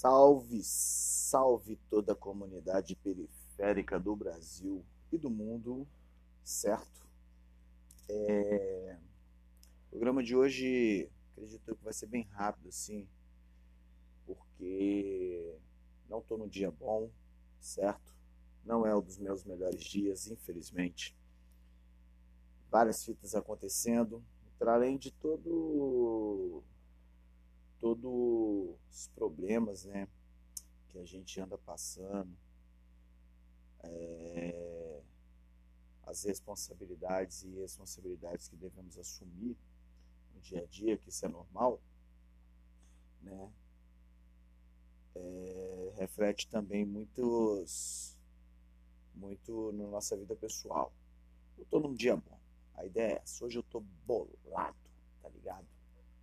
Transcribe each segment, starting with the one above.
Salve, salve toda a comunidade periférica do Brasil e do mundo, certo? É... O programa de hoje, acredito que vai ser bem rápido, assim, porque não estou no dia bom, certo? Não é um dos meus melhores dias, infelizmente. Várias fitas acontecendo, para além de todo todos os problemas né, que a gente anda passando, é, as responsabilidades e responsabilidades que devemos assumir no dia a dia, que isso é normal, né, é, reflete também muitos, muito na nossa vida pessoal. Eu estou num dia bom. A ideia é essa. Hoje eu estou bolado, tá ligado?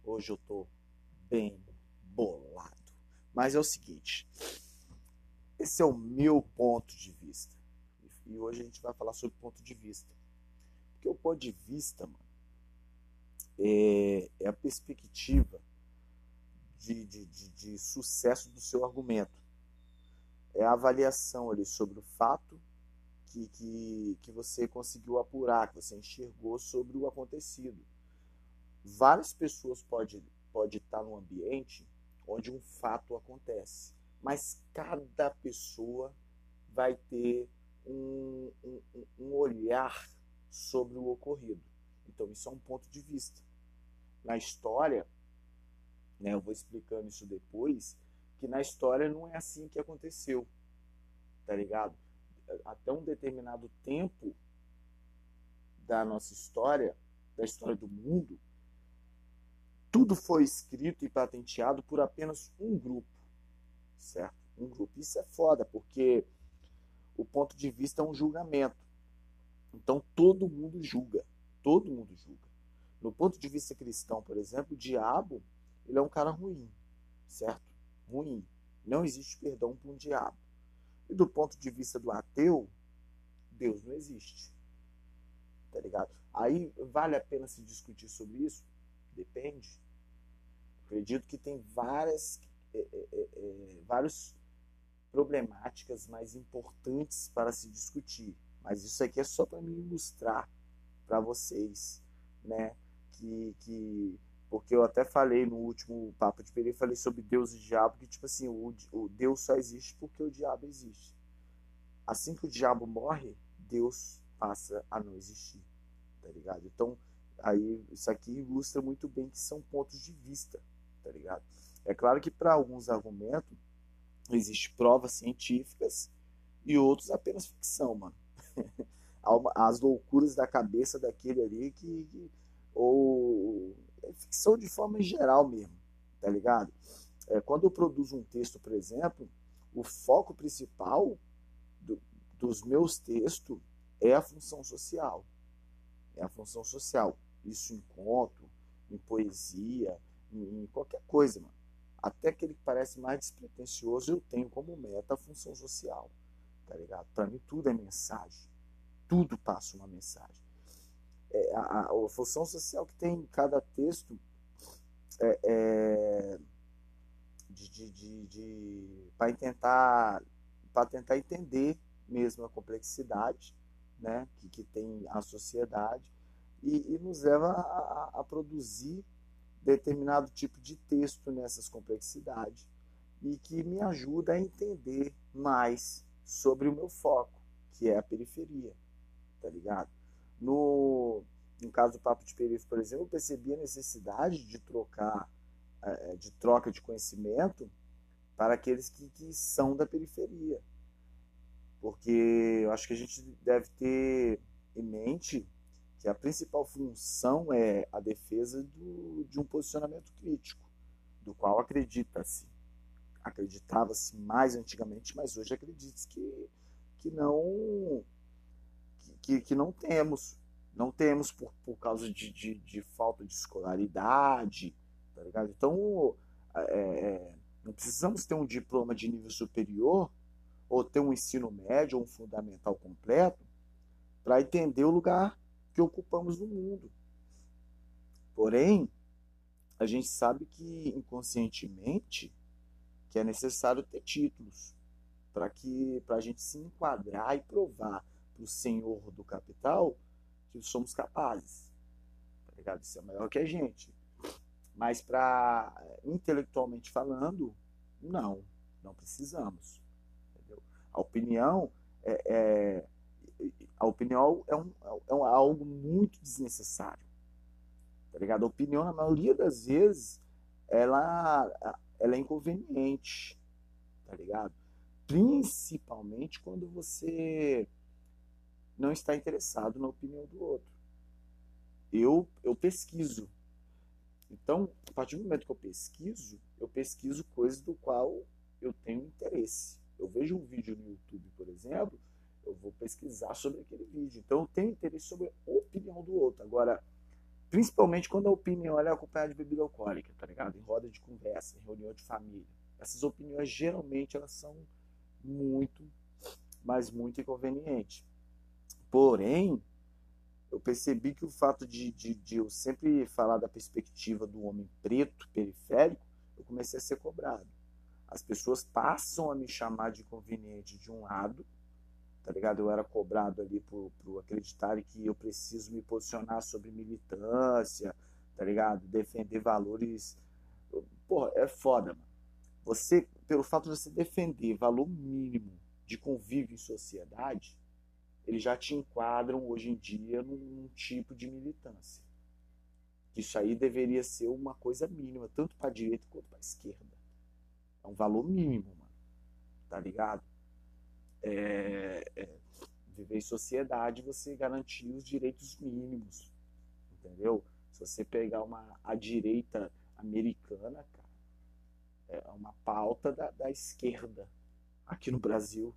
Hoje eu estou bem bolado. Mas é o seguinte, esse é o meu ponto de vista. E hoje a gente vai falar sobre ponto de vista. Porque o ponto de vista, mano, é, é a perspectiva de, de, de, de sucesso do seu argumento. É a avaliação ali sobre o fato que, que, que você conseguiu apurar, que você enxergou sobre o acontecido. Várias pessoas podem pode estar num ambiente onde um fato acontece, mas cada pessoa vai ter um, um, um olhar sobre o ocorrido. Então, isso é um ponto de vista. Na história, né, eu vou explicando isso depois, que na história não é assim que aconteceu, tá ligado? Até um determinado tempo da nossa história, da história do mundo, tudo foi escrito e patenteado por apenas um grupo, certo? Um grupo. Isso é foda, porque o ponto de vista é um julgamento. Então todo mundo julga, todo mundo julga. No ponto de vista cristão, por exemplo, o diabo, ele é um cara ruim, certo? Ruim. Não existe perdão para um diabo. E do ponto de vista do ateu, Deus não existe. Tá ligado? Aí vale a pena se discutir sobre isso? Depende. Acredito que tem várias, é, é, é, é, várias problemáticas mais importantes para se discutir. Mas isso aqui é só para me ilustrar para vocês, né? Que, que porque eu até falei no último papo de Pereira, falei sobre Deus e diabo, que tipo assim, o, o Deus só existe porque o diabo existe. Assim que o diabo morre, Deus passa a não existir, tá ligado? Então, aí isso aqui ilustra muito bem que são pontos de vista, tá ligado? É claro que para alguns argumentos existem provas científicas e outros apenas ficção, mano. As loucuras da cabeça daquele ali que, que ou é ficção de forma geral mesmo, tá ligado? É, quando eu produzo um texto, por exemplo, o foco principal do, dos meus textos é a função social. É a função social. Isso em conto, em poesia, em qualquer coisa, mano. Até aquele que parece mais despretensioso, eu tenho como meta a função social, tá ligado? Para mim tudo é mensagem. Tudo passa uma mensagem. É, a, a, função social que tem em cada texto é, é de, de, de, de para tentar para tentar entender mesmo a complexidade né, que, que tem a sociedade e, e nos leva a, a, produzir determinado tipo de texto nessas complexidades e que me ajuda a entender mais sobre o meu foco, que é a periferia, tá ligado? No, no caso do Papo de Periferia, por exemplo, eu percebi a necessidade de trocar, é, é, de troca de conhecimento para aqueles que, que são da periferia. Porque eu acho que a gente deve ter em mente que a principal função é a defesa do, de um posicionamento crítico, do qual acredita-se. Acreditava-se mais antigamente, mas hoje acredita-se que, que não que, que não temos. Não temos por, por causa de, de, de falta de escolaridade, tá ligado? Então, é, é, não precisamos ter um diploma de nível superior ou ter um ensino médio ou um fundamental completo para entender o lugar que ocupamos no mundo. Porém, a gente sabe que inconscientemente que é necessário ter títulos para que para a gente se enquadrar e provar para o senhor do capital que somos capazes. Tá ligado? Isso é maior que a gente. Mas para intelectualmente falando, não, não precisamos. Entendeu? A opinião é, é a opinião é, um, é um, algo muito desnecessário. Tá ligado? A opinião, na maioria das vezes, ela, ela é inconveniente. Tá ligado? Principalmente quando você não está interessado na opinião do outro. Eu, eu pesquiso. Então, a partir do momento que eu pesquiso, eu pesquiso coisas do qual eu tenho interesse. Eu vejo um vídeo no YouTube, por exemplo, eu vou pesquisar sobre aquele vídeo. Então, eu tenho interesse sobre a opinião do outro. Agora, principalmente quando a opinião é acompanhada de bebida alcoólica, tá ligado? Em roda de conversa, em reunião de família. Essas opiniões, geralmente, elas são muito, mas muito inconvenientes. Porém, eu percebi que o fato de, de, de, eu sempre falar da perspectiva do homem preto, periférico, eu comecei a ser cobrado. As pessoas passam a me chamar de inconveniente de um lado, tá ligado? Eu era cobrado ali por, por acreditar que eu preciso me posicionar sobre militância, tá ligado? Defender valores. Porra, é foda, mano. Você, pelo fato de você defender valor mínimo de convívio em sociedade, eles já te enquadram hoje em dia num tipo de militância. Isso aí deveria ser uma coisa mínima, tanto para direita quanto para esquerda. É um valor mínimo, mano. Tá ligado? É, é, viver em sociedade, você garantir os direitos mínimos. Entendeu? Se você pegar uma, a direita americana, cara, é uma pauta da, da esquerda aqui no Brasil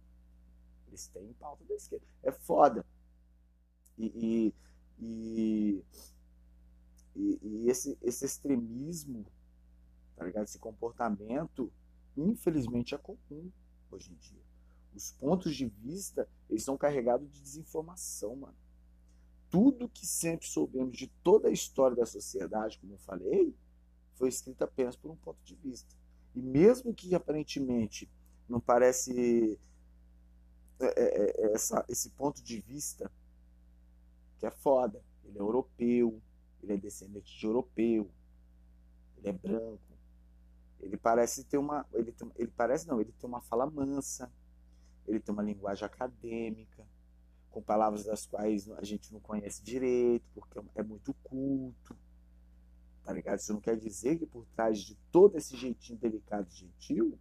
eles têm pauta da esquerda. É foda. E, e, e, e esse, esse extremismo, tá ligado? esse comportamento, infelizmente é comum hoje em dia. Os pontos de vista, eles são carregados de desinformação, mano. Tudo que sempre soubemos de toda a história da sociedade, como eu falei, foi escrito apenas por um ponto de vista. E mesmo que aparentemente não parece é, é, é, essa, esse ponto de vista que é foda. Ele é europeu, ele é descendente de europeu, ele é branco. Ele parece ter uma. Ele, tem, ele parece não, ele tem uma fala mansa, ele tem uma linguagem acadêmica, com palavras das quais a gente não conhece direito, porque é muito culto. Tá ligado? Isso não quer dizer que por trás de todo esse jeitinho delicado e gentil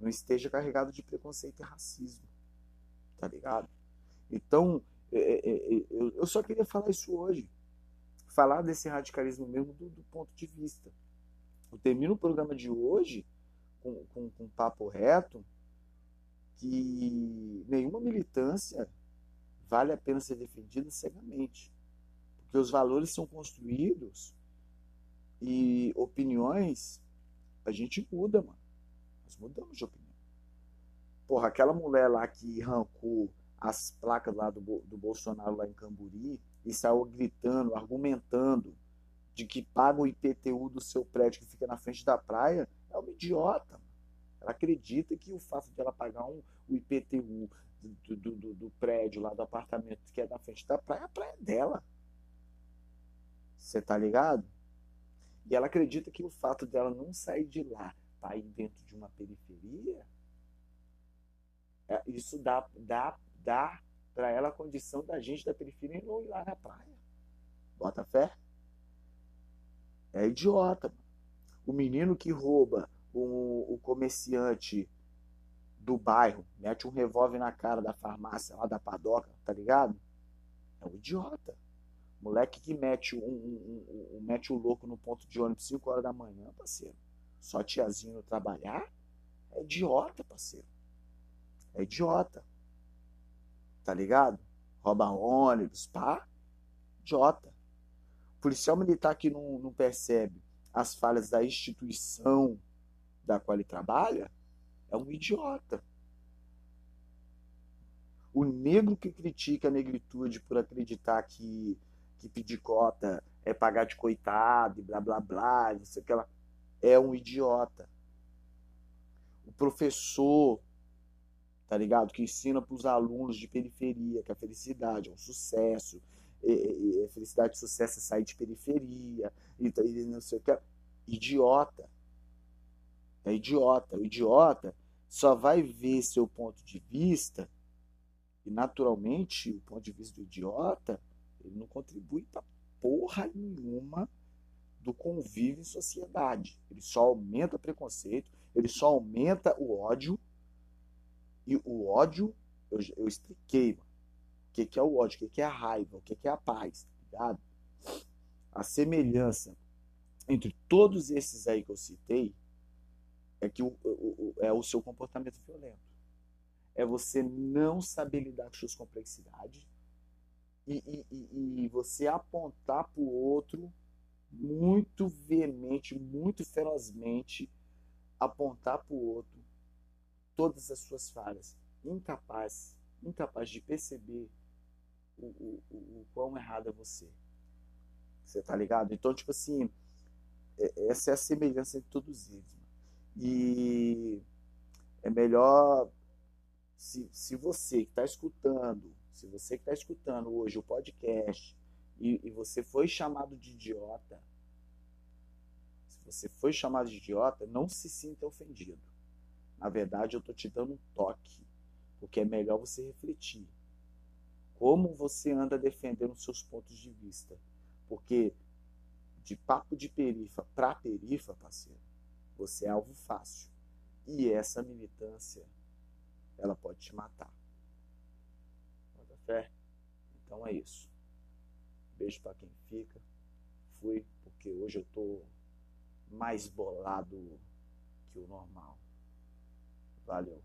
não esteja carregado de preconceito e racismo tá ligado? Então, é, é, é, eu só queria falar isso hoje. Falar desse radicalismo mesmo do, do ponto de vista. Eu termino o programa de hoje com, com, com um papo reto que nenhuma militância vale a pena ser defendida cegamente. Porque os valores são construídos e opiniões a gente muda, mano. Nós mudamos de opinião. Porra, aquela mulher lá que arrancou as placas lá do, do Bolsonaro lá em Camburi e saiu gritando, argumentando de que paga o IPTU do seu prédio que fica na frente da praia, é uma idiota. Ela acredita que o fato de ela pagar um, o IPTU do, do, do, do prédio lá do apartamento que é na frente da praia, a praia é dela. Você tá ligado? E ela acredita que o fato dela não sair de lá para ir dentro de uma periferia é, isso dá, dá, dá para ela a condição da gente da periferia não ir lá na praia. Bota fé? É idiota. O menino que rouba o, o comerciante do bairro, mete um revólver na cara da farmácia lá da padoca, tá ligado? É um idiota. Moleque que mete um, um, um, mete o louco no ponto de ônibus 5 horas da manhã, parceiro. Só tiazinho trabalhar, é idiota, parceiro. É idiota. Tá ligado? Rouba ônibus, pá. Idiota. O policial militar que não, não percebe as falhas da instituição da qual ele trabalha é um idiota. O negro que critica a negritude por acreditar que, que pedir cota é pagar de coitado e blá blá blá, isso, aquela, é um idiota. o professor, tá ligado? Que ensina para os alunos de periferia que a felicidade é um sucesso, e, e, a felicidade e sucesso é sair de periferia, e, e não sei o que. Idiota. É idiota. O idiota só vai ver seu ponto de vista, e naturalmente o ponto de vista do idiota, ele não contribui para porra nenhuma do convívio em sociedade. Ele só aumenta preconceito, ele só aumenta o ódio. E o ódio, eu, eu expliquei, mano, o que, que é o ódio, o que, que é a raiva, o que, que é a paz, tá ligado? A semelhança entre todos esses aí que eu citei é que o, o, é o seu comportamento violento. É você não saber lidar com suas complexidades e, e, e você apontar para o outro muito veemente, muito ferozmente, apontar para o outro todas as suas falhas, incapaz, incapaz de perceber o, o, o, o quão errado é você. Você tá ligado? Então, tipo assim, é, essa é a semelhança entre todos eles. Mano. E é melhor, se, se você que está escutando, se você que está escutando hoje o podcast e, e você foi chamado de idiota, se você foi chamado de idiota, não se sinta ofendido. Na verdade, eu estou te dando um toque, porque é melhor você refletir. Como você anda defendendo seus pontos de vista. Porque de papo de perifa para perifa, parceiro, você é alvo fácil. E essa militância, ela pode te matar. Bota fé? Então é isso. Beijo para quem fica. Fui, porque hoje eu tô mais bolado que o normal. Valeu.